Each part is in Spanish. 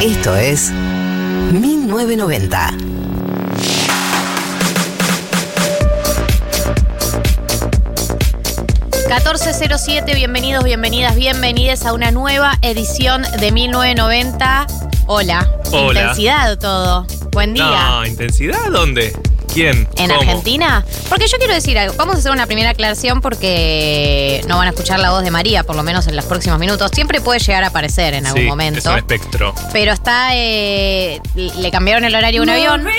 Esto es 1990. ...1407, bienvenidos, bienvenidas, bienvenidas a una nueva edición de 1990. Hola. Hola. Intensidad todo. Buen día. No, ¿intensidad dónde? ¿Quién? ¿En ¿Cómo? Argentina? Porque yo quiero decir algo. Vamos a hacer una primera aclaración porque no van a escuchar la voz de María, por lo menos en los próximos minutos. Siempre puede llegar a aparecer en algún Sí, momento. Es un espectro. Pero está. eh, le cambiaron el horario a un avión.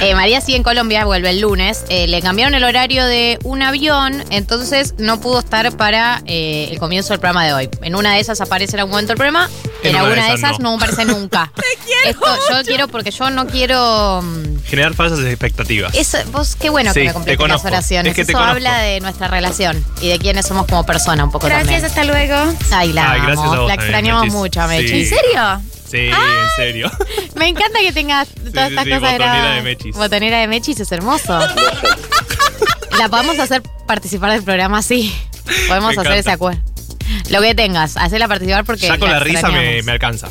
Eh, María sigue en Colombia, vuelve el lunes. Eh, le cambiaron el horario de un avión, entonces no pudo estar para eh, el comienzo del programa de hoy. En una de esas aparece en algún momento el programa, en, alguna de esas no, aparece nunca. Esto yo quiero porque yo no quiero. mm, Generar falsas expectativas. Eso, vos, qué bueno Sí, que me te completes las oraciones. Es que te Eso conozco. habla de nuestra relación y de quiénes somos como persona un poco Gracias, también. hasta luego. Ay, la Ay, gracias amo. a vos La extrañamos mucho a Mechi. Sí. ¿En serio? Sí, en serio. Me encanta que tengas todas sí, estas sí, cosas botonera grabadas. de Mechis. Botonera de Mechis es hermoso. La podemos hacer participar del programa así. Podemos Me hacer ese encanta. acuerdo. Lo que tengas, hacerla participar porque. ya con la risa me, alcanza.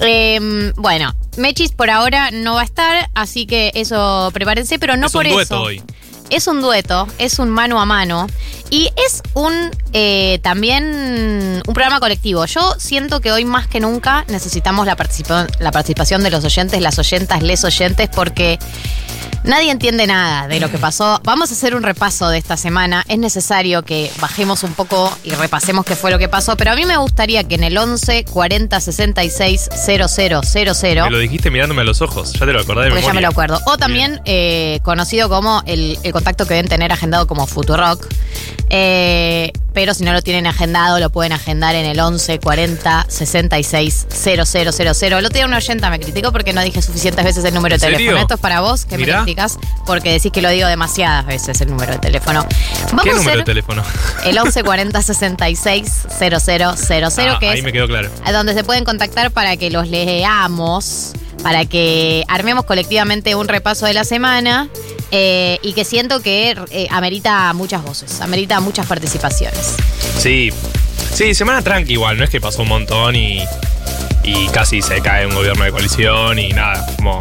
Eh, bueno, Mechis por ahora no va a estar, así que eso prepárense, pero no es por un dueto eso. hoy. Es un dueto, es un mano a mano y es un eh, también un programa colectivo. Yo siento que hoy más que nunca necesitamos la, participa- la participación de los oyentes, las oyentas, les oyentes, porque nadie entiende nada de lo que pasó. Vamos a hacer un repaso de esta semana. Es necesario que bajemos un poco y repasemos qué fue lo que pasó, pero a mí me gustaría que en el 11 40 66 0000 Me lo dijiste mirándome a los ojos. Ya te lo acordás de porque ya me memoria. lo acuerdo. O también eh, conocido como el, el contacto que deben tener agendado como Futurock. Eh, pero si no lo tienen agendado, lo pueden agendar en el 11 40 66 0000. El otro día una oyenta me criticó porque no dije suficientes veces el número de ¿En teléfono. serio? Esto es para vos que Mirá. me criticas porque decís que lo digo demasiadas veces el número de teléfono. Vamos ¿Qué a número de teléfono? el 11 40 66 0000, Ah, que ahí es me quedó claro. donde se pueden contactar para que los leamos, para que armemos colectivamente un repaso de la semana eh, y que siento que eh, amerita muchas voces, amerita muchas participaciones. Sí. Sí, semana tranqui igual. No es que pasó un montón y, y casi se cae un gobierno de coalición y nada. Como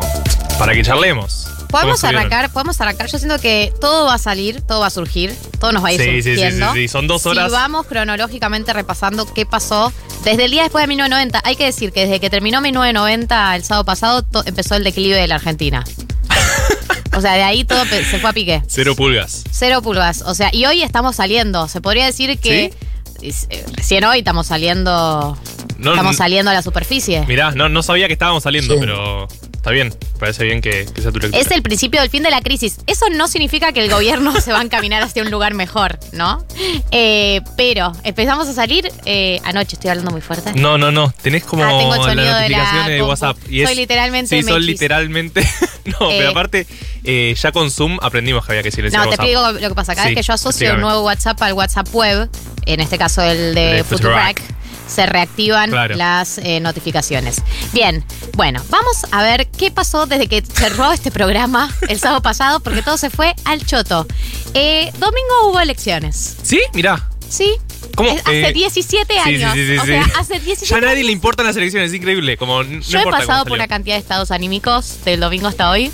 para que charlemos. ¿Cómo Podemos arrancar, podemos arrancar. Yo siento que todo va a salir, todo va a surgir, todo nos va a ir Sí, sí, sí, surgiendo. sí, sí. Son dos horas. Si vamos cronológicamente repasando qué pasó desde el día después de 1990, hay que decir que desde que terminó 1990 el sábado pasado empezó el declive de la Argentina. o sea, de ahí todo se fue a pique. Cero pulgas. Cero pulgas. O sea, y hoy estamos saliendo. Se podría decir que es- eh, recién hoy estamos saliendo. No, estamos saliendo a la superficie. Mirá, no, no sabía que estábamos saliendo, pero está bien. Parece bien que, que sea tu lectura. Es el principio del fin de la crisis. Eso no significa que el gobierno se va a encaminar hacia un lugar mejor, ¿no? Eh, pero empezamos a salir eh, anoche. Estoy hablando muy fuerte. No, no, no. Tenés como Ah, tengo el las sonido de la de. WhatsApp. Soy literalmente Sí, son literalmente. no, Eh, pero aparte, eh, ya con Zoom aprendimos que había que silenciar No, te WhatsApp. explico lo que pasa. Cada Sí, vez que yo asocio explícame. un nuevo WhatsApp al WhatsApp web, en este caso el de, De Futurac. Se reactivan Claro. las eh, notificaciones. Bien, bueno, vamos a ver qué pasó desde que cerró este programa el sábado pasado, porque todo se fue al choto. Eh, domingo hubo elecciones, ¿Sí? Mirá. ¿sí? ¿Cómo? Es- hace Eh, 17 sí, años. Sí, sí, sí, o sea, hace 17 Ya a nadie años. le importan las elecciones, es increíble. Como, no Yo he pasado por una cantidad de estados anímicos del domingo hasta hoy.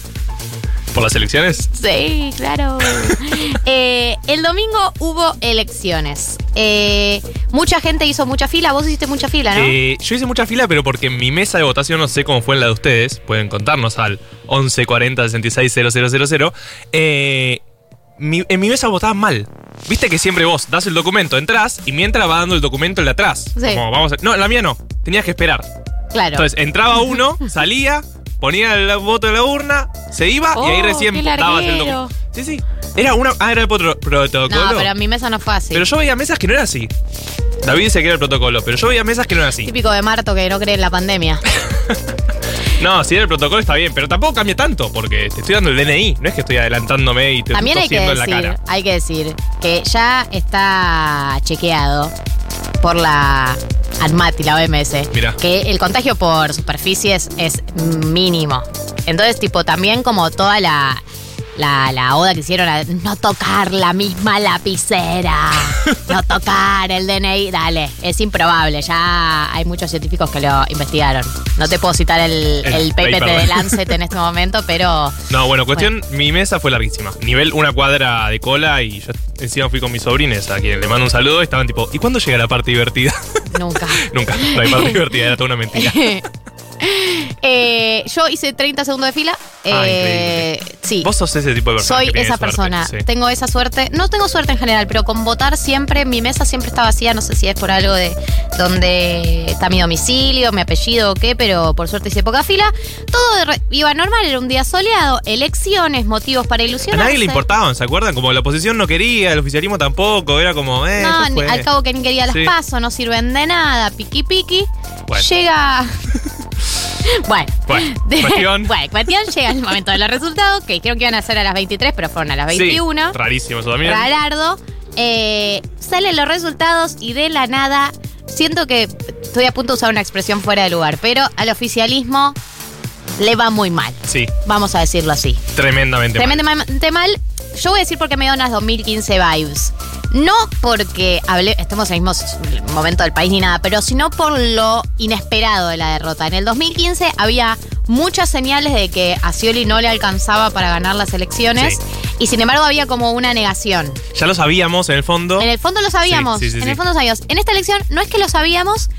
¿Por las elecciones? Sí, claro. Eh, el domingo hubo elecciones. Eh, mucha gente hizo mucha fila. Vos hiciste mucha fila, ¿no? Eh, yo hice mucha fila, pero porque en mi mesa de votación no sé cómo fue en la de ustedes. Pueden contarnos al 11 40 66 000. Eh, mi- en mi mesa votaban mal. Viste que siempre vos das el documento, entras y mientras va dando el documento el de atrás. Sí. Como vamos a- no, la mía no. Tenías que esperar. claro. Entonces entraba uno, salía, ponía el voto en la urna, se iba y ahí Oh, recién qué dabas el documento. Sí, sí. Era una. Ah, era el protocolo. no, pero en mi mesa no fue así. Pero yo veía mesas que no era así. David dice que era el protocolo, pero yo veía mesas que no era así. Típico de Marto que no cree en la pandemia. No, si era el protocolo está bien, pero tampoco cambia tanto, porque te estoy dando el DNI, no es que estoy adelantándome y te También hay que tosiendo en la decir, cara. hay que decir que ya está chequeado por la ANMAT y la OMS Mirá. que el contagio por superficies es mínimo. Entonces, tipo, también como toda la la, la oda que hicieron a no tocar la misma lapicera, no tocar el DNI, dale, es improbable, ya hay muchos científicos que lo investigaron. No te puedo citar el, El el PPT paper. de Lancet en este momento, pero No, bueno, cuestión, mi mesa fue larguísima. Nivel una cuadra de cola y yo encima fui con mis sobrines a quien le mando un saludo y estaban tipo, ¿y cuándo llega la parte divertida? Nunca. Nunca, hay parte divertida, era toda una mentira. Eh, yo hice 30 segundos de fila. Ah, Eh, sí. Vos sos ese tipo de persona. Soy que esa suerte, persona, sí. tengo esa suerte. No tengo suerte en general, pero con votar siempre, mi mesa siempre está vacía. No sé si es por algo de donde está mi domicilio, mi apellido o qué, pero por suerte hice poca fila. Todo re- iba normal, era un día soleado, elecciones, motivos para A ilusionarse. nadie le importaban, ¿se acuerdan? Como la oposición no quería, el oficialismo tampoco, era como, eh, No, ni- al cabo que ni quería las Sí. pasos, no sirven de nada, piqui piqui. Bueno. Llega. bueno. Bueno, De- cuestión. bueno, cuestión, llega el momento de los resultados, que dijeron que iban a ser a las 23, pero fueron a las Sí, 21. rarísimo eso también. Ralardo. Eh, salen los resultados y de la nada siento que estoy a punto de usar una expresión fuera de lugar, pero al oficialismo le va muy mal. Sí, Vamos a decirlo así. tremendamente. mal. Tremendamente mal. Yo voy a decir porque me da unas 2015 vibes. No porque hable, estemos en el mismo momento del país ni nada, pero sino por lo inesperado de la derrota. En el 2015 había muchas señales de que a Scioli no le alcanzaba para ganar las elecciones Sí. y sin embargo había como una negación. Ya lo sabíamos en el fondo. En el fondo lo sabíamos. Sí, sí, sí, en el fondo lo sabíamos. En esta elección no es que lo sabíamos,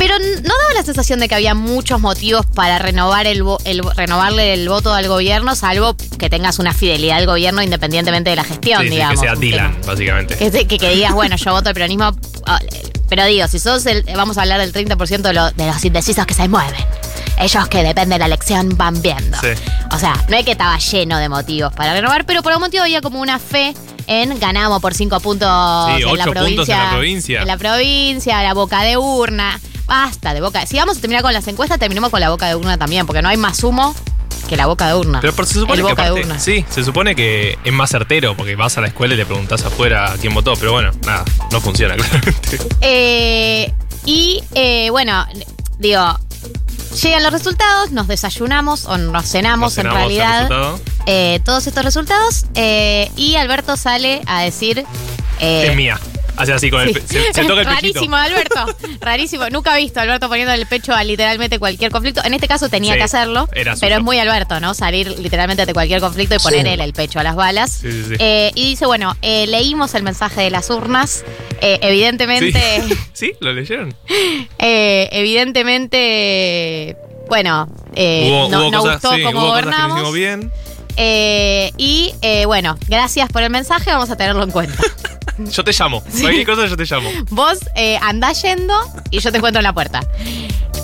pero no daba la sensación de que había muchos motivos para renovar el, el- renovarle el voto al gobierno, salvo que tengas una fidelidad al gobierno independientemente de la gestión, Sí, sí, digamos. que sea Dylan, básicamente. Que, que- que digas, bueno, yo voto al peronismo. ah, Pero digo, si sos el. Vamos a hablar del 30% de, lo- de los indecisos que se mueven. Ellos que depende de la elección van viendo. Sí. O sea, no es que estaba lleno de motivos para renovar, pero por algún motivo había como una fe en ganamos por cinco puntos Sí, en la provincia. puntos en la provincia. En la provincia, la boca de urna. Basta de boca. Si vamos a terminar con las encuestas, terminemos con la boca de urna también, porque no hay más humo que la boca de urna. Pero por- se supone El que boca de urna. sí, se supone que es más certero porque vas a la escuela y le preguntás afuera a quién votó, pero bueno, nada, no funciona claramente. Eh, y eh, bueno, digo, llegan los resultados, nos desayunamos o nos cenamos, Nos en cenamos realidad eh, todos estos resultados eh, y Alberto sale a decir... eh, Es mía. Hace así con el se, se toca el pechito. Rarísimo, Alberto. Rarísimo. Nunca he visto a Alberto poniendo en el pecho a literalmente cualquier conflicto. En este caso tenía Sí, que hacerlo. era pero es muy Alberto, ¿no? Salir literalmente ante cualquier conflicto y poner él el pecho a las balas. Sí, sí, sí. Eh, y dice, bueno, eh, leímos el mensaje de las urnas. Eh, evidentemente. Sí. ¿Lo leyeron? eh, evidentemente. Bueno, hubo no, hubo no cosas, gustó cómo gobernamos. bien. Eh, y eh, bueno, gracias por el mensaje, vamos a tenerlo en cuenta. Yo te llamo. Cualquier cosa yo te llamo. Vos eh, andás yendo y yo te encuentro en la puerta.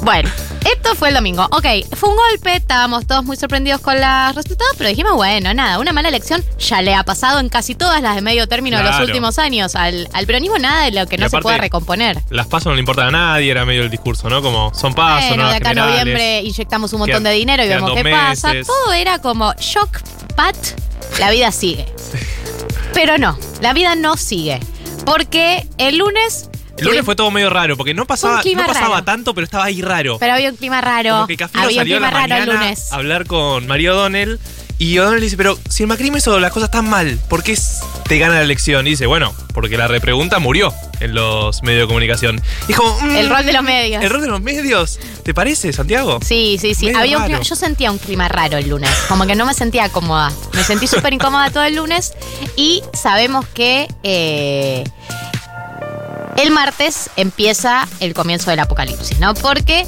Bueno, esto fue el domingo. Ok, fue un golpe, estábamos todos muy sorprendidos con los resultados, pero dijimos, bueno, nada, una mala elección ya le ha pasado en casi todas las de medio término de los últimos años. Al, al peronismo nada de lo que Y no se pueda recomponer. Las pasos no le importan a nadie, era medio el discurso, ¿no? Como son pasos, Bueno, no de acá generales. noviembre inyectamos un montón Quedan- de dinero y vemos qué pasa. Todo era como shock, pat, la vida sigue. Pero no, la vida no sigue. Porque el lunes. El lunes fue todo medio raro, porque no pasaba, no pasaba raro. tanto, pero estaba ahí raro. Pero había un clima raro. Como que Cafiro había un salió a clima la raro el mañana lunes. a hablar con María O'Donnell y O'Donnell dice, pero si el macrismo hizo las cosas tan mal, ¿por qué te gana la elección? Y dice, bueno, porque la repregunta murió en los medios de comunicación. Y es como, El rol de los medios. ¿El rol de los medios? ¿Te parece, Santiago? Sí, sí, sí. Medio Había un clima- yo sentía un clima raro el lunes. Como que no me sentía cómoda. Me sentí súper incómoda todo el lunes. Y sabemos que eh, el martes empieza el comienzo del apocalipsis, ¿no? Porque.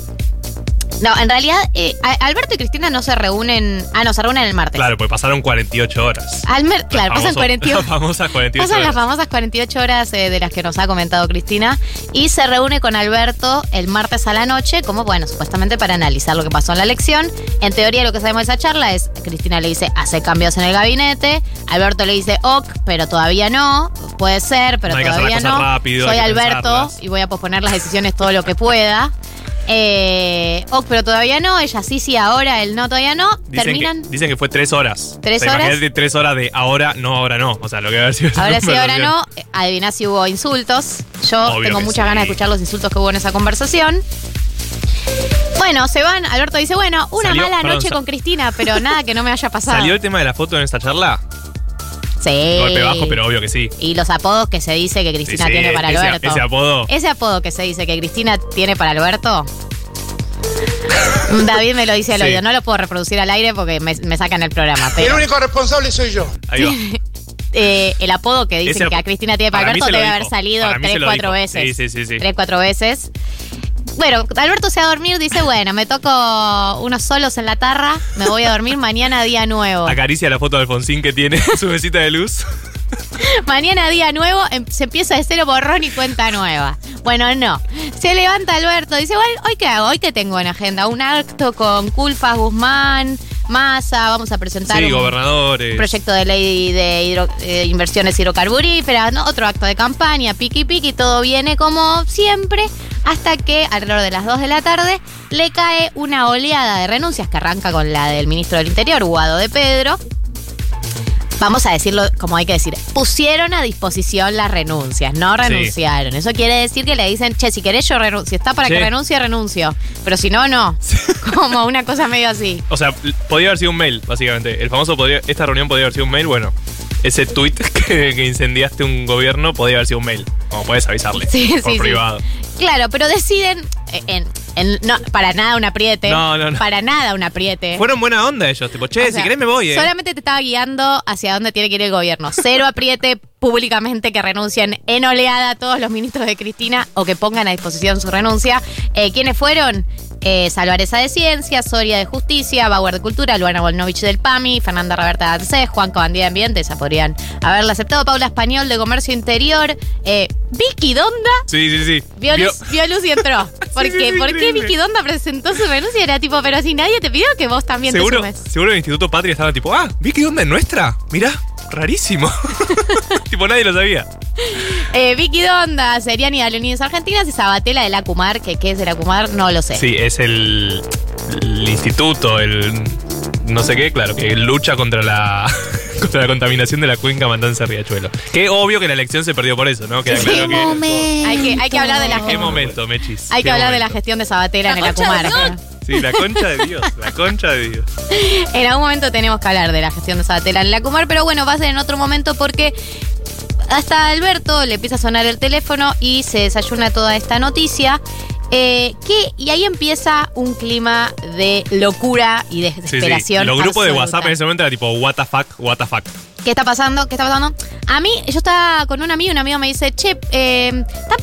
No, en realidad, eh, Alberto y Cristina no se reúnen. Ah, no, se reúnen el martes. Claro, pues pasaron 48 horas. Almer- claro, Las pasan famosas- 48 Las famosas 48 Pasan las horas. famosas 48 horas eh, de las que nos ha comentado Cristina y se reúne con Alberto el martes a la noche, como bueno, supuestamente para analizar lo que pasó en la elección. En teoría lo que sabemos de esa charla es, Cristina le dice, hace cambios en el gabinete, Alberto le dice, ok, pero todavía no, puede ser, pero No todavía las no. rápido, Soy Alberto pensarlas. y voy a posponer las decisiones todo lo que pueda. Eh, ok, pero todavía no, ella sí, sí, ahora, él no, todavía no. Dicen Terminan... que, dicen que fue tres horas. ¿Tres O sea, horas? Imagínate tres horas de ahora, no, ahora no. O sea, lo que va a decir Ahora sí, ahora no. Adivina si hubo insultos. Yo Obvio tengo muchas sí. ganas de escuchar los insultos que hubo en esa conversación. Bueno, se van. Alberto dice, bueno, una Salió- mala perdón, noche con Cristina, pero nada que no me haya pasado. ¿Salió el tema de la foto en esta charla? Sí. Golpe bajo, pero obvio que sí. Y los apodos que se dice que Cristina Sí, sí, tiene para ese- Alberto. ese apodo. Ese apodo que se dice que Cristina tiene para Alberto. David me lo dice al Sí. oído. No lo puedo reproducir al aire porque me, me sacan el programa. El único responsable soy yo. Ahí va. eh, el apodo que dicen Ese que a Cristina tiene para Alberto debe dijo. haber salido tres, cuatro dijo. veces. Sí, sí, sí, sí. Tres, cuatro veces. Bueno, Alberto se va a dormir, dice, bueno, me toco unos solos en la tarra, me voy a dormir mañana día nuevo. Acaricia la foto de Alfonsín que tiene en su mesita de luz. Mañana día nuevo, em- se empieza de cero borrón y cuenta nueva. Bueno, no. Se levanta Alberto, dice, bueno, ¿hoy qué hago? ¿Hoy qué tengo en agenda? Un acto con Culfas, Guzmán, Massa, vamos a presentar Sí, un gobernadores. proyecto de ley de hidro- eh, inversiones hidrocarburíferas, ¿no? otro acto de campaña, piqui piqui, todo viene como siempre, hasta que alrededor de las 2 de la tarde le cae una oleada de renuncias que arranca con la del ministro del Interior, Guado de Pedro. Vamos a decirlo como hay que decir. Pusieron a disposición las renuncias, no renunciaron. Eso quiere decir que le dicen, che, si querés yo renuncio. Si está para Sí. que renuncie, renuncio. Pero si no, no. Como una cosa medio así. O sea, podía haber sido un mail, básicamente. El famoso podría, esta reunión podría haber sido un mail, bueno. Ese tweet que, que incendiaste un gobierno podía haber sido un mail. Como puedes avisarle. Sí, por sí, sí. privado. Claro, pero deciden en, en- no, para nada un apriete. No, no, no. Para nada un apriete. Fueron buena onda ellos, tipo, che, O si sea, querés me voy, eh. Solamente te estaba guiando hacia dónde tiene que ir el gobierno. Cero apriete públicamente que renuncien en oleada todos los ministros de Cristina o que pongan a disposición su renuncia. Eh, ¿Quiénes fueron? Eh, Salvareza de Ciencia, Soria de Justicia, Bauer de Cultura, Luana Volnovich del PAMI, Fernanda Roberta de ANSES, Juan Cobandía de Ambiente, esa podrían haberla aceptado, Paula Español de Comercio Interior, eh, Vicky Donda Sí, sí, sí. Vio Vio- luz, vio luz y entró. ¿Por Sí, qué? sí, ¿Por qué increíble. Vicky Donda presentó su renuncia? Era tipo, pero si nadie te pidió que vos también seguro, te sumes. seguro el Instituto Patria estaba tipo, ah, Vicky dónde es nuestra. Mirá, rarísimo. tipo, nadie lo sabía. Eh, Vicky Donda, Seriani de Leonidas Argentinas y Sabatella de la Cumar, que qué es de la Cumar, no lo sé. Sí, es el, el instituto, el no sé qué, claro, que lucha contra la contra la contaminación de la cuenca Matanza Riachuelo. Que obvio que la elección se perdió por eso, ¿no? Queda claro que. Hay que, hay que hablar de la ¿Qué gestión. momento, Mechis? Hay que ¿Qué hablar de la momento? gestión de Sabatella en la concha de Cumar. Sí, la concha de Dios, la concha de Dios. En algún momento tenemos que hablar de la gestión de Sabatella en la Cumar, pero bueno, va a ser en otro momento porque hasta Alberto le empieza a sonar el teléfono y se desayuna toda esta noticia. eh, que, y ahí empieza un clima de locura y Sí, sí. desesperación. Los grupos de. WhatsApp en ese momento era tipo, what the fuck, what the fuck. ¿Qué está pasando? ¿Qué está pasando? A mí, yo estaba con un amigo y un amigo me dice, che, eh, está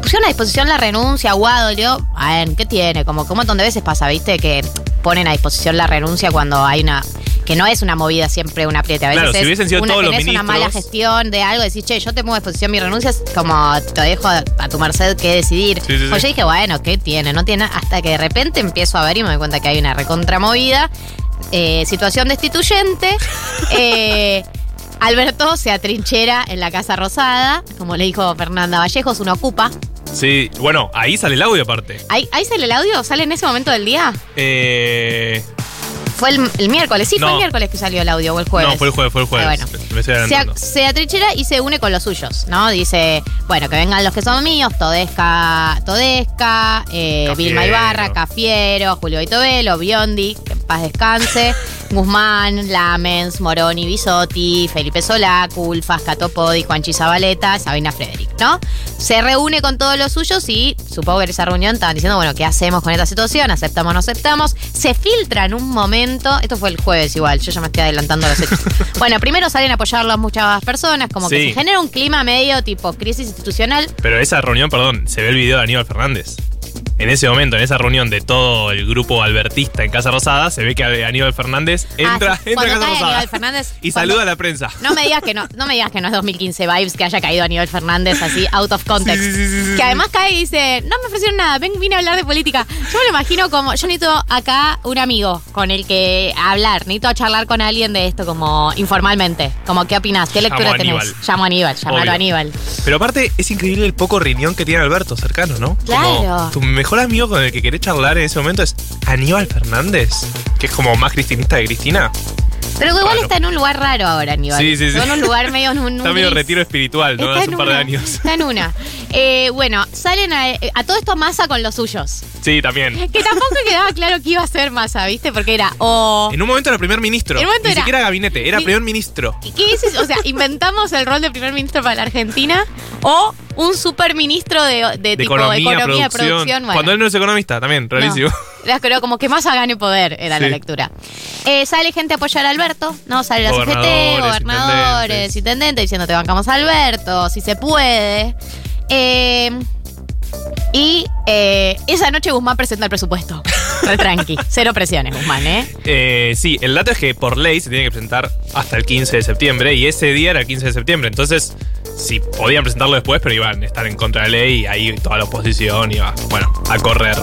pusieron a disposición la renuncia, Guado. Y digo, a ver, ¿qué tiene? Como que un montón de veces pasa, ¿viste? Que ponen a disposición la renuncia cuando hay una... Que no es una movida siempre un apriete. A veces Claro, si es hubiesen sido una, todos los tenés una ministros- mala gestión de algo, decís, che, yo te pongo a disposición mi renuncia, es como te dejo a, a tu merced que decidir. Sí, sí, pues sí. yo dije, bueno, ¿qué tiene? No tiene, hasta que de repente empiezo a ver y me doy cuenta que hay una recontramovida. Eh, situación destituyente. Eh, Alberto se atrinchera en la Casa Rosada, como le dijo Fernanda Vallejos, uno ocupa. Sí, bueno, ahí sale el audio aparte. ¿Ahí, ahí sale el audio? ¿Sale en ese momento del día? Eh, Fue el, el miércoles, sí, fue el miércoles que salió el audio o el jueves. no, fue el jueves, fue el jueves. Ah, bueno. Me Se, atrinchera y se une con los suyos, ¿no? Dice, bueno, que vengan los que son míos, Todesca, Todesca, eh. Vilma Ibarra, Cafiero, Julio Itovelo, Biondi, paz descanse, Guzmán, Lamens, Moroni, Bisotti, Felipe Solá, Culfas, Catopodi, Juanchi Zabaleta, Sabina Frederick, ¿no? Se reúne con todos los suyos y supongo que en esa reunión estaban diciendo, bueno, ¿qué hacemos con esta situación? ¿Aceptamos o no aceptamos? Se filtra en un momento, esto fue el jueves igual, yo ya me estoy adelantando los hechos. bueno, primero salen a apoyarlo muchas personas, como que se genera un clima medio tipo crisis institucional. Pero esa reunión, perdón, se ve el video de Aníbal Fernández. En ese momento, en esa reunión de todo el grupo albertista en Casa Rosada, se ve que Aníbal Fernández entra, Ah, sí, entra a Casa Rosada. Aníbal Fernández, y cuando- saluda a la prensa. No me digas que no, no me digas que no es 2015 vibes que haya caído a nivel Fernández así out of context. Sí, sí, que además cae y dice, no me ofrecieron nada, ven, vine a hablar de política. Yo me lo imagino como, yo necesito acá un amigo con el que hablar, necesito charlar con alguien de esto como informalmente. Como, ¿qué opinás? ¿Qué Llamo lectura a tenés? Aníbal. Llamo a Aníbal, llamalo Obvio. a Aníbal. Pero aparte, es increíble el poco riñón que tiene Alberto cercano, ¿no? Claro. Como mejor amigo con el que querés charlar en ese momento es Aníbal Fernández, que es como más cristinista de Cristina. Pero igual está en un lugar raro ahora, Aníbal. Sí, sí, sí. Está en un lugar medio... en un Está medio retiro espiritual, ¿no? Está Hace un par de una, años. Está en una. Eh, bueno, salen a, a todo esto Massa con los suyos. Sí, también. Que tampoco quedaba claro que iba a ser Massa, ¿viste? Porque era o... En un momento era primer ministro. En un momento Ni era- siquiera gabinete, era primer ministro. ¿Qué es eso? O sea, inventamos el rol de primer ministro para la Argentina o un superministro de, de, De tipo economía, economía, producción. producción. Bueno. Cuando él no es economista, también, rarísimo. No. Era creo como que más gane poder era la lectura. Eh, sale gente a apoyar a Alberto, ¿no? Sale la CGT, Gobernadores, gobernadores, intendentes. intendentes diciendo te bancamos a Alberto, si se puede. Eh, y eh, esa noche Guzmán presenta el presupuesto. Re tranqui. Cero presiones, Guzmán, ¿eh? Eh, sí, el dato es que por ley se tiene que presentar hasta el 15 de septiembre y ese día era el 15 de septiembre. Entonces, sí, podían presentarlo después, pero iban a estar en contra de la ley y ahí toda la oposición iba, bueno, a correr,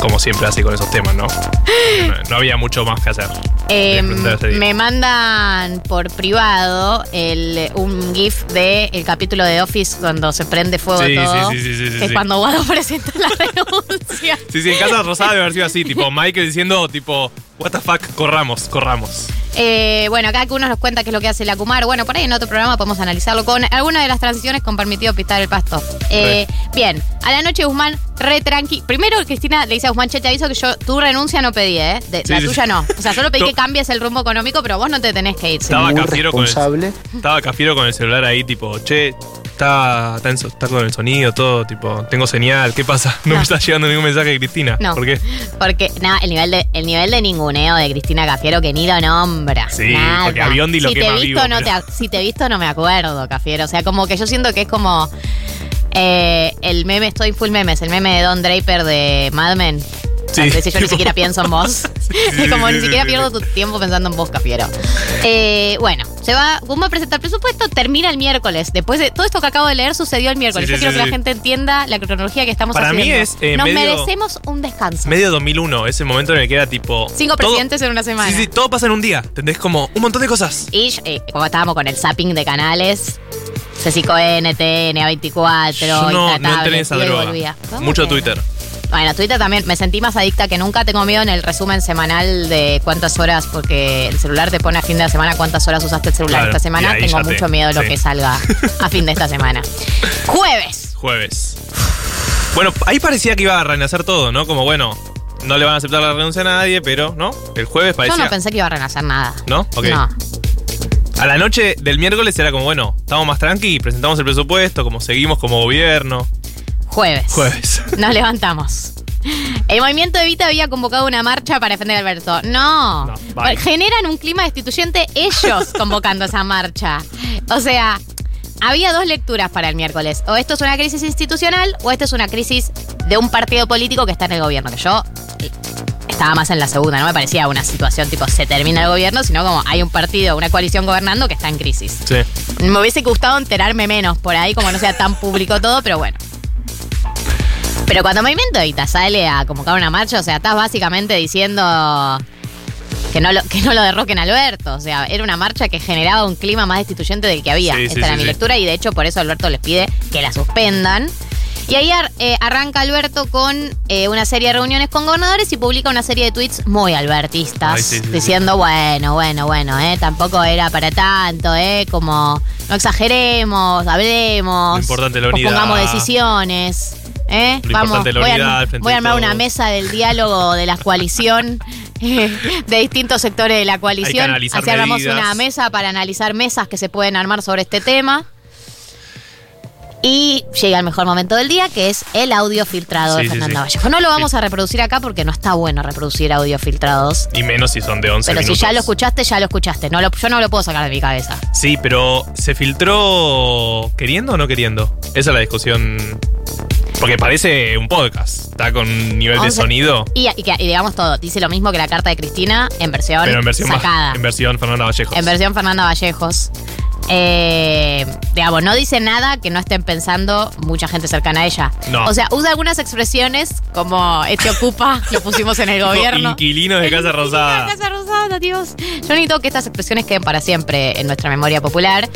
como siempre así con esos temas, ¿no? No, no había mucho más que hacer. Eh, de me mandan por privado el, un GIF del el capítulo de Office cuando se prende fuego Sí, todo. sí, sí, sí, sí. es cuando Guado presenta la renuncia. Sí, sí, en Casa Rosada debe haber sido así, tipo Michael diciendo, tipo, what the fuck, corramos, corramos. Eh, bueno, acá uno nos cuenta qué es lo que hace la Kumar. Bueno, por ahí en otro programa podemos analizarlo con alguna de las transiciones con permitido pistar el pasto. Eh, bien, a la noche Guzmán, re tranqui. Primero Cristina le dice a Guzmán, che, te aviso que yo tu renuncia no pedí, ¿eh? De- Sí, la sí, tuya sí. no. O sea, solo pedí que cambies el rumbo económico, pero vos no te tenés que ir. Estaba Cafiero con el-. Estaba Cafiero con el celular ahí, tipo, che, está, está, en está con el sonido, todo, tipo, tengo señal, ¿qué pasa? No, No. me está llegando ningún mensaje de Cristina. No. ¿Por qué? Porque, nada, el nivel de, el nivel de ninguneo de Cristina Cafiero que ni lo nombra. Sí, nada. porque a Biondi lo si te quema he visto, vivo, no pero- te, si te he visto, no me acuerdo, Cafiero. O sea, como que yo siento que es como eh, el meme, estoy full memes, el meme de Don Draper de Mad Men. Sí, yo ni siquiera pienso en vos. sí, como ni siquiera pierdo tu tiempo pensando en vos, Cafiero. Eh, bueno, se va, Guzmán presenta el presupuesto, termina el miércoles. Después de todo esto que acabo de leer sucedió el miércoles. Sí, yo sí, quiero que la gente entienda la cronología que estamos Para mí haciendo. es, eh, Nos medio- merecemos un descanso. Medio 2001, ese momento en el que era tipo. Cinco todo- presidentes en una semana. Sí, sí, todo pasa en un día. ¿Entendés? Como un montón de cosas. Y eh, como estábamos con el zapping de canales, Cecico NTN, A24, Yo no, no Intratable, entré en esa droga. volvía. ¿Cómo Mucho? Twitter. Bueno, Twitter también, me sentí más adicta que nunca. Tengo miedo en el resumen semanal de cuántas horas, porque el celular te pone a fin de la semana cuántas horas usaste el celular Claro, esta semana. Tengo te- mucho miedo de lo sí. que salga a fin de esta semana. Jueves. Jueves. Bueno, ahí parecía que iba a renacer todo, ¿no? Como bueno, no le van a aceptar la renuncia a nadie, pero, ¿no? El jueves Yo parecía. no pensé que iba a renacer nada. ¿No? Ok. No. A la noche del miércoles era como, bueno, estamos más tranqui, presentamos el presupuesto, como seguimos como gobierno. Jueves. Jueves. Nos levantamos. El movimiento Evita había convocado una marcha para defender a Alberto. No. No. Generan un clima destituyente ellos convocando esa marcha. O sea, había dos lecturas para el miércoles. O esto es una crisis institucional o esto es una crisis de un partido político que está en el gobierno. Que yo eh, estaba más en la segunda. No me parecía una situación tipo se termina el gobierno, sino como hay un partido, una coalición gobernando que está en crisis. Sí. Me hubiese gustado enterarme menos por ahí, como no sea tan público todo, pero bueno. Pero cuando Movimiento Evita sale a convocar una marcha, o sea, estás básicamente diciendo que no lo, que no lo derroquen a Alberto. O sea, era una marcha que generaba un clima más destituyente del que había. Sí, Esta sí, era sí, mi lectura y de hecho por eso Alberto les pide que la suspendan. Y ahí ar- eh, arranca Alberto con eh, una serie de reuniones con gobernadores y publica una serie de tweets muy albertistas, Ay, diciendo, bueno, bueno, bueno, eh, tampoco era para tanto, eh, como no exageremos, hablemos, Lo importante pongamos decisiones. Eh, Lo Vamos, voy, a, al voy a armar una mesa del diálogo de la coalición, de distintos sectores de la coalición. Así armamos una mesa para analizar mesas que se pueden armar sobre este tema. Y llega el mejor momento del día, que es el audio filtrado Sí, de sí, Fernanda sí. Vallejo. No lo vamos a reproducir acá porque no está bueno reproducir audio filtrados. Y menos si son de 11 Pero minutos. si ya lo escuchaste, ya lo escuchaste. No lo- yo no lo puedo sacar de mi cabeza. Sí, pero ¿se filtró queriendo o no queriendo? Esa es la discusión. Porque parece un podcast. Está con nivel de 11. sonido, Y, y que- y digamos todo, dice lo mismo que la carta de Cristina en versión, pero en versión, sacada. en versión Fernanda Vallejos. En versión Fernanda Vallejos. Eh, digamos, no dice nada que no estén pensando mucha gente cercana a ella. No. O sea, usa algunas expresiones como este ocupa, lo pusimos en el gobierno. Inquilinos de Casa Inquilino Rosada. de Casa Rosada. Dios. Yo necesito que estas expresiones queden para siempre en nuestra memoria popular.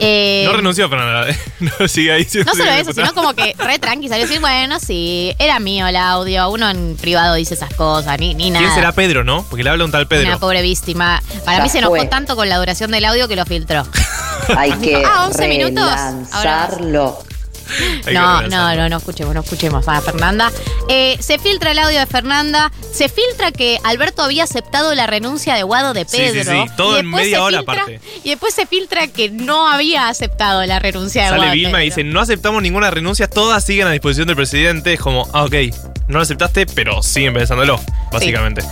Eh, No renunció Fernanda. no sigue ahí no solo eso, sino como que re tranqui salió decir, bueno, sí, era mío el audio, uno en privado dice esas cosas, ni, ni nada. ¿Quién será Pedro, no? Porque le habla un tal Pedro. Una pobre víctima. Para Ya mí se enojó fue. tanto con la duración del audio que lo filtró. Hay que Ah, 11 minutos. Que No, no, no, no escuchemos, no escuchemos a Fernanda. Eh, se filtra el audio de Fernanda, se filtra que Alberto había aceptado la renuncia de Guado de Sí, sí, Pedro. sí, todo en media hora filtra- aparte. Y después se filtra que no había aceptado la renuncia de Sale Guado de Vilma y Pedro. dice, no aceptamos ninguna renuncia, todas siguen a disposición del presidente. Es como, ah, ok, no lo aceptaste, pero siguen pensándolo, básicamente.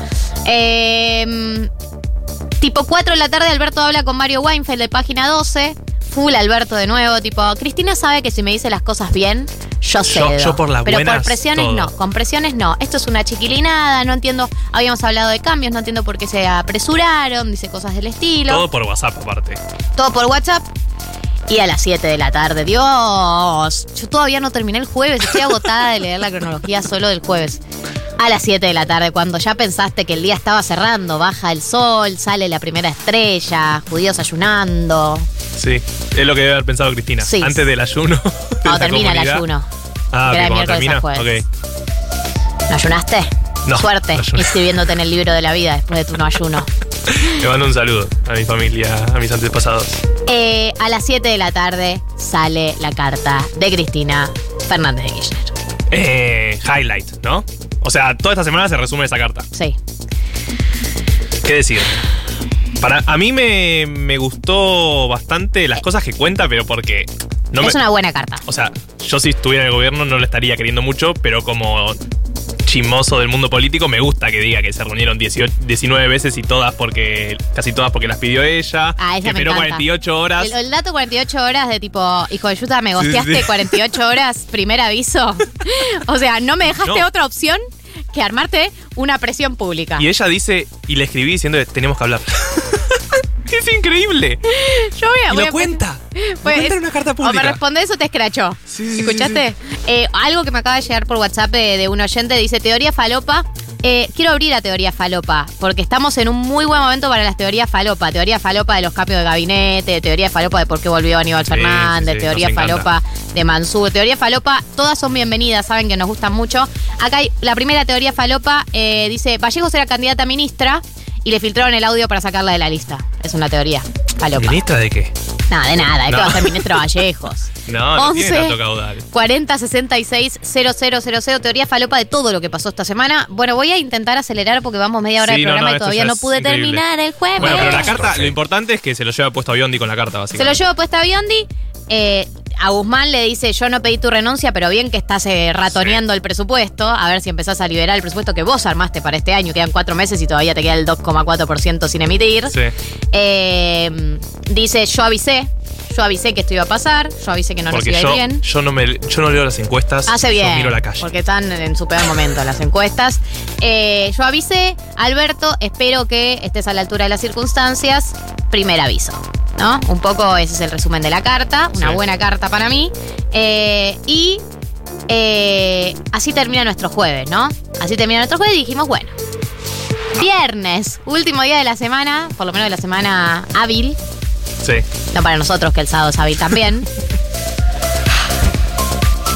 Eh, tipo 4 de la tarde, Alberto habla con Mario Weinfeld de página 12. Full Alberto de nuevo, tipo, Cristina sabe que si me dice las cosas bien, yo cedo. yo por las Pero buenas, por presiones todo. no, con presiones no. Esto es una chiquilinada, no entiendo, habíamos hablado de cambios, no entiendo por qué se apresuraron, dice cosas del estilo. Todo por WhatsApp aparte. Todo por WhatsApp. Y a las 7 de la tarde, Dios, yo todavía no terminé el jueves, estoy agotada de leer la cronología solo del jueves. A las 7 de la tarde, cuando ya pensaste que el día estaba cerrando, baja el sol, sale la primera estrella, judíos ayunando. Sí, es lo que debe haber pensado Cristina. Sí. Antes del ayuno. Cuando termina el ayuno. Ah, que cuando termina. a jueves. Ok. ¿No ayunaste? No, Suerte, no ayuné. en el libro de la vida después de tu no ayuno. Le mando un saludo a mi familia, a mis antepasados. Eh, a las 7 de la tarde sale la carta de Cristina Fernández de Kirchner. Eh, highlight, ¿no? O sea, toda esta semana se resume esa carta. Sí. ¿Qué decir? Para, a mí me, me gustó bastante las cosas que cuenta, pero porque no me, es una buena carta. O sea, yo si estuviera en el gobierno no le estaría queriendo mucho, pero como chismoso del mundo político me gusta que diga que se reunieron 18 19 veces y todas porque casi todas porque las pidió ella, Ah, que me esperó encanta. 48 horas. El, el dato 48 horas de tipo, hijo de yuta, me Sí, gosteaste sí. 48 horas, primer aviso. o sea, no me dejaste No. otra opción que armarte una presión pública. Y ella dice, y le escribí diciendo, tenemos que hablar. Es increíble. Yo voy a, Y voy lo a- cuenta. Lo Pues, cuenta en una carta O me pública. respondes o te escrachó. Sí, sí, sí, ¿Escuchaste? Eh, algo que me acaba de llegar por WhatsApp de, de un oyente dice: Teoría falopa. Eh, quiero abrir a teoría falopa, porque estamos en un muy buen momento para las teorías falopa. Teoría falopa de los cambios de gabinete, teoría falopa de por qué volvió Aníbal Sí, Fernández, sí, sí, teoría encanta. falopa de Mansur, teoría falopa, todas son bienvenidas, saben que nos gustan mucho. Acá hay la primera teoría falopa, eh, dice, Vallejos era candidata a ministra y le filtraron el audio para sacarla de la lista. Es una teoría falopa. ¿Ministra de qué? Nada, de nada, ¿de No. va a ser ministro Vallejos? No, no tiene 11, tanto caudal. 40 66 000, teoría falopa de todo lo que pasó esta semana. Bueno, voy a intentar acelerar porque vamos media hora Sí, de no, programa no, y todavía no pude increíble. terminar el jueves. Bueno, pero la carta, lo importante es que se lo lleva puesto a Biondi con la carta, Se básicamente. lo llevo puesta a Biondi. eh, a Guzmán le dice, yo no pedí tu renuncia, pero bien que estás eh, ratoneando el presupuesto, a ver si empezás a liberar el presupuesto que vos armaste para este año, quedan cuatro meses y todavía te queda el 2,4% sin emitir. Sí. Eh, dice, yo avisé, yo avisé que esto iba a pasar, yo avisé que no nos Porque iba a ir bien. yo, no me, yo no leo las encuestas. Hace bien. Yo miro la calle. Porque están en su peor momento las encuestas. Eh, yo avisé, Alberto, espero que estés a la altura de las circunstancias. Primer aviso. ¿No? Un poco ese es el resumen de la carta. Una Sí. buena carta para mí. Eh, y eh, así termina nuestro jueves, ¿no? Así termina nuestro jueves y dijimos, bueno. Viernes, último día de la semana, por lo menos de la semana hábil. Sí. No para nosotros, que el sábado hábil también.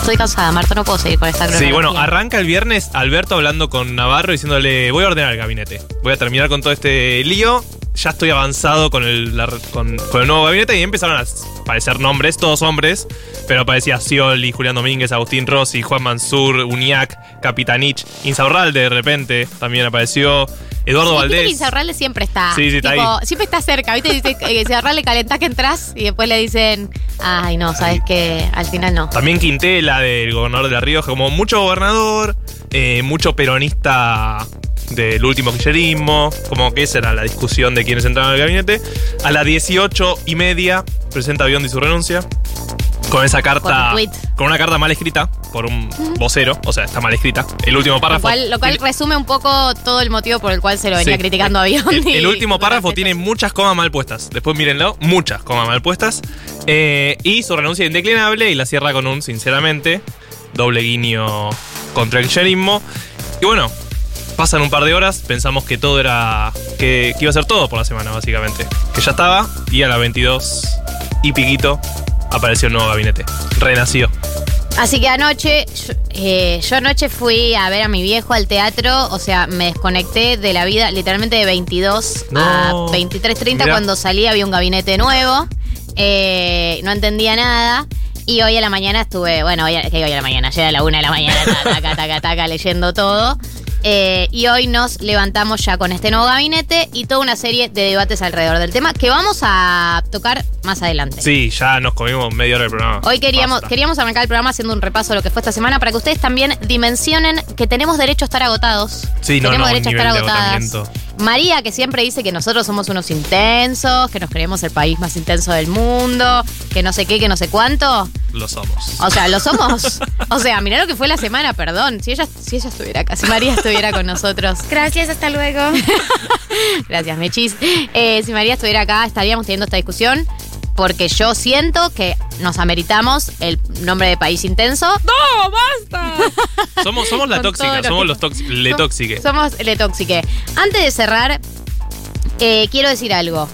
Estoy cansada, Marta, no puedo seguir con esta Sí, cronología. bueno, arranca el viernes Alberto hablando con Navarro diciéndole, voy a ordenar el gabinete. Voy a terminar con todo este lío. Ya estoy avanzado con el, la- con, con el nuevo gabinete y empezaron a aparecer nombres, todos hombres, pero aparecía Scioli, Julián Domínguez, Agustín Rossi, Juan Mansur, Uniac, Capitanich, Insaurralde de repente también apareció, Eduardo Sí, viste que Valdés. Insaurralde siempre está. Sí, sí, está tipo, ahí. Siempre está cerca, ¿viste? Dice, Insaurralde calentá que entras y después le dicen, ay, no, sabes que al final no. También Quintela, del gobernador de La Rioja, como mucho gobernador, eh, mucho peronista del último kirchnerismo, como que esa era la discusión de quienes entraban al gabinete. A las 18 y media presenta Biondi su renuncia. Con esa carta. Con una carta mal escrita por un vocero. O sea, está mal escrita. El último Lo párrafo. cual, lo cual resume un poco todo el motivo por el cual se lo venía Sí. criticando a Biondi. El, el último párrafo tiene muchas comas mal puestas. Después mírenlo, muchas comas mal puestas. Eh, y su renuncia es indeclinable y la cierra con un, sinceramente, doble guiño contra el kirchnerismo. Y bueno, pasan un par de horas, pensamos que todo era. Que, que iba a ser todo por la semana, básicamente. Que ya estaba, y a las 22 y piquito apareció un nuevo gabinete. Renació. Así que anoche, yo, eh, yo anoche fui a ver a mi viejo al teatro, o sea, me desconecté de la vida literalmente de 22 a No. 23.30 Mirá. cuando salí había un gabinete nuevo, eh, no entendía nada. Y hoy a la mañana estuve, bueno, hoy, a- ¿qué hoy a la mañana? Ayer a la una de la mañana, taca, taca, taca, taca, leyendo todo. Eh, y hoy nos levantamos ya con este nuevo gabinete y toda una serie de debates alrededor del tema que vamos a tocar más adelante. Sí, ya nos comimos media hora del programa. Hoy queríamos, Basta. queríamos arrancar el programa haciendo un repaso de lo que fue esta semana para que ustedes también dimensionen que tenemos derecho a estar agotados. Sí, no, tenemos no, un derecho a estar de agotadas. María, que siempre dice que nosotros somos unos intensos, que nos creemos el país más intenso del mundo, que no sé qué, que no sé cuánto. Lo somos. O sea, lo somos. O sea, mirá lo que fue la semana, perdón. Si ella, si ella estuviera acá, si María estuviera con nosotros. Gracias, hasta luego. Gracias, Mechis. Eh, si María estuviera acá, estaríamos teniendo esta discusión. Porque yo siento que nos ameritamos el nombre de país intenso. ¡No, basta! Somos, somos la tóxica, lo somos que- los tóxicos. Le tóxique. Somos le tóxique. Antes de cerrar, eh, quiero decir algo.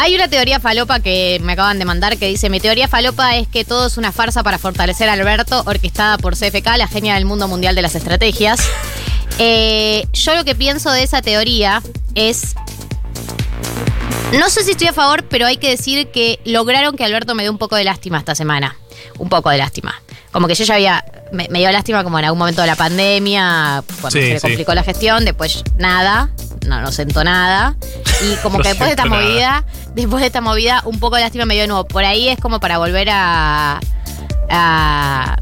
Hay una teoría falopa que me acaban de mandar que dice, mi teoría falopa es que todo es una farsa para fortalecer a Alberto, orquestada por CFK, la genia del mundo mundial de las estrategias. Eh, yo lo que pienso de esa teoría es... No sé si estoy a favor, pero hay que decir que lograron que Alberto me dé un poco de lástima esta semana. Un poco de lástima. Como que yo ya había. Me, me dio lástima como en algún momento de la pandemia, cuando Sí, se le sí. complicó la gestión, después nada, no, no sentó nada. Y como No que después de esta nada. movida, después de esta movida, un poco de lástima me dio de nuevo. Por ahí es como para volver a. a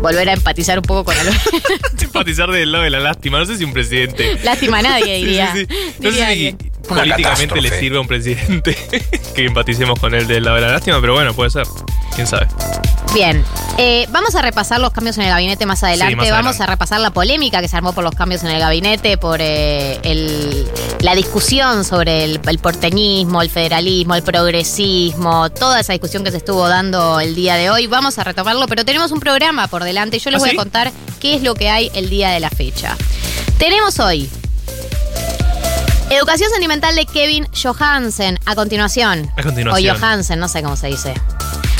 volver a empatizar un poco con Alberto. Simpatizar del lado de la lástima. No sé si un presidente. lástima a nadie, diría. sí, sí. No Diría sé si políticamente le sirve a un presidente que empaticemos con él del lado de la lástima, pero bueno, puede ser. ¿Quién sabe? Bien, eh, vamos a repasar los cambios en el gabinete más adelante. más vamos adelante. a repasar la polémica que se armó por los cambios en el gabinete, por eh, el- la discusión sobre el, el porteñismo, el federalismo, el progresismo, toda esa discusión que se estuvo dando el día de hoy. Vamos a retomarlo, pero tenemos un programa por delante y yo les ¿Ah, voy sí? a contar qué es lo que hay el día de la fecha. Tenemos hoy Educación sentimental de Kevin Johansen. A continuación. A continuación. O Johansen, no sé cómo se dice.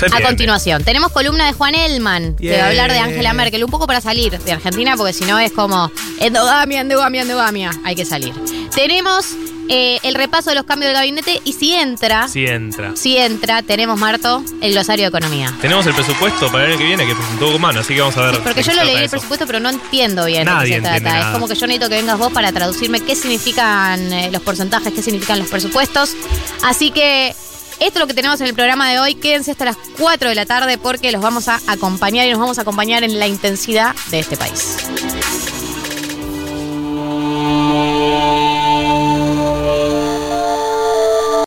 Se A continuación, tenemos columna de Juan Elman, que va a hablar de Angela Merkel, un poco para salir de Argentina, porque si no es como endogamia, endogamia, endogamia. Hay que salir. Tenemos eh, el repaso de los cambios del gabinete y si entra, Si entra. si entra, tenemos, Marto, el glosario de economía. Tenemos el presupuesto para el año que viene que presentó Guzmán, así que vamos a ver. Sí, porque de yo qué lo se leí trata el eso. presupuesto, pero no entiendo bien de Nadie qué se entiende trata. Es nada. como que yo necesito que vengas vos para traducirme qué significan eh, los porcentajes, qué significan los presupuestos. Así que esto es lo que tenemos en el programa de hoy. Quédense hasta las 4 de la tarde porque los vamos a acompañar y nos vamos a acompañar en la intensidad de este país.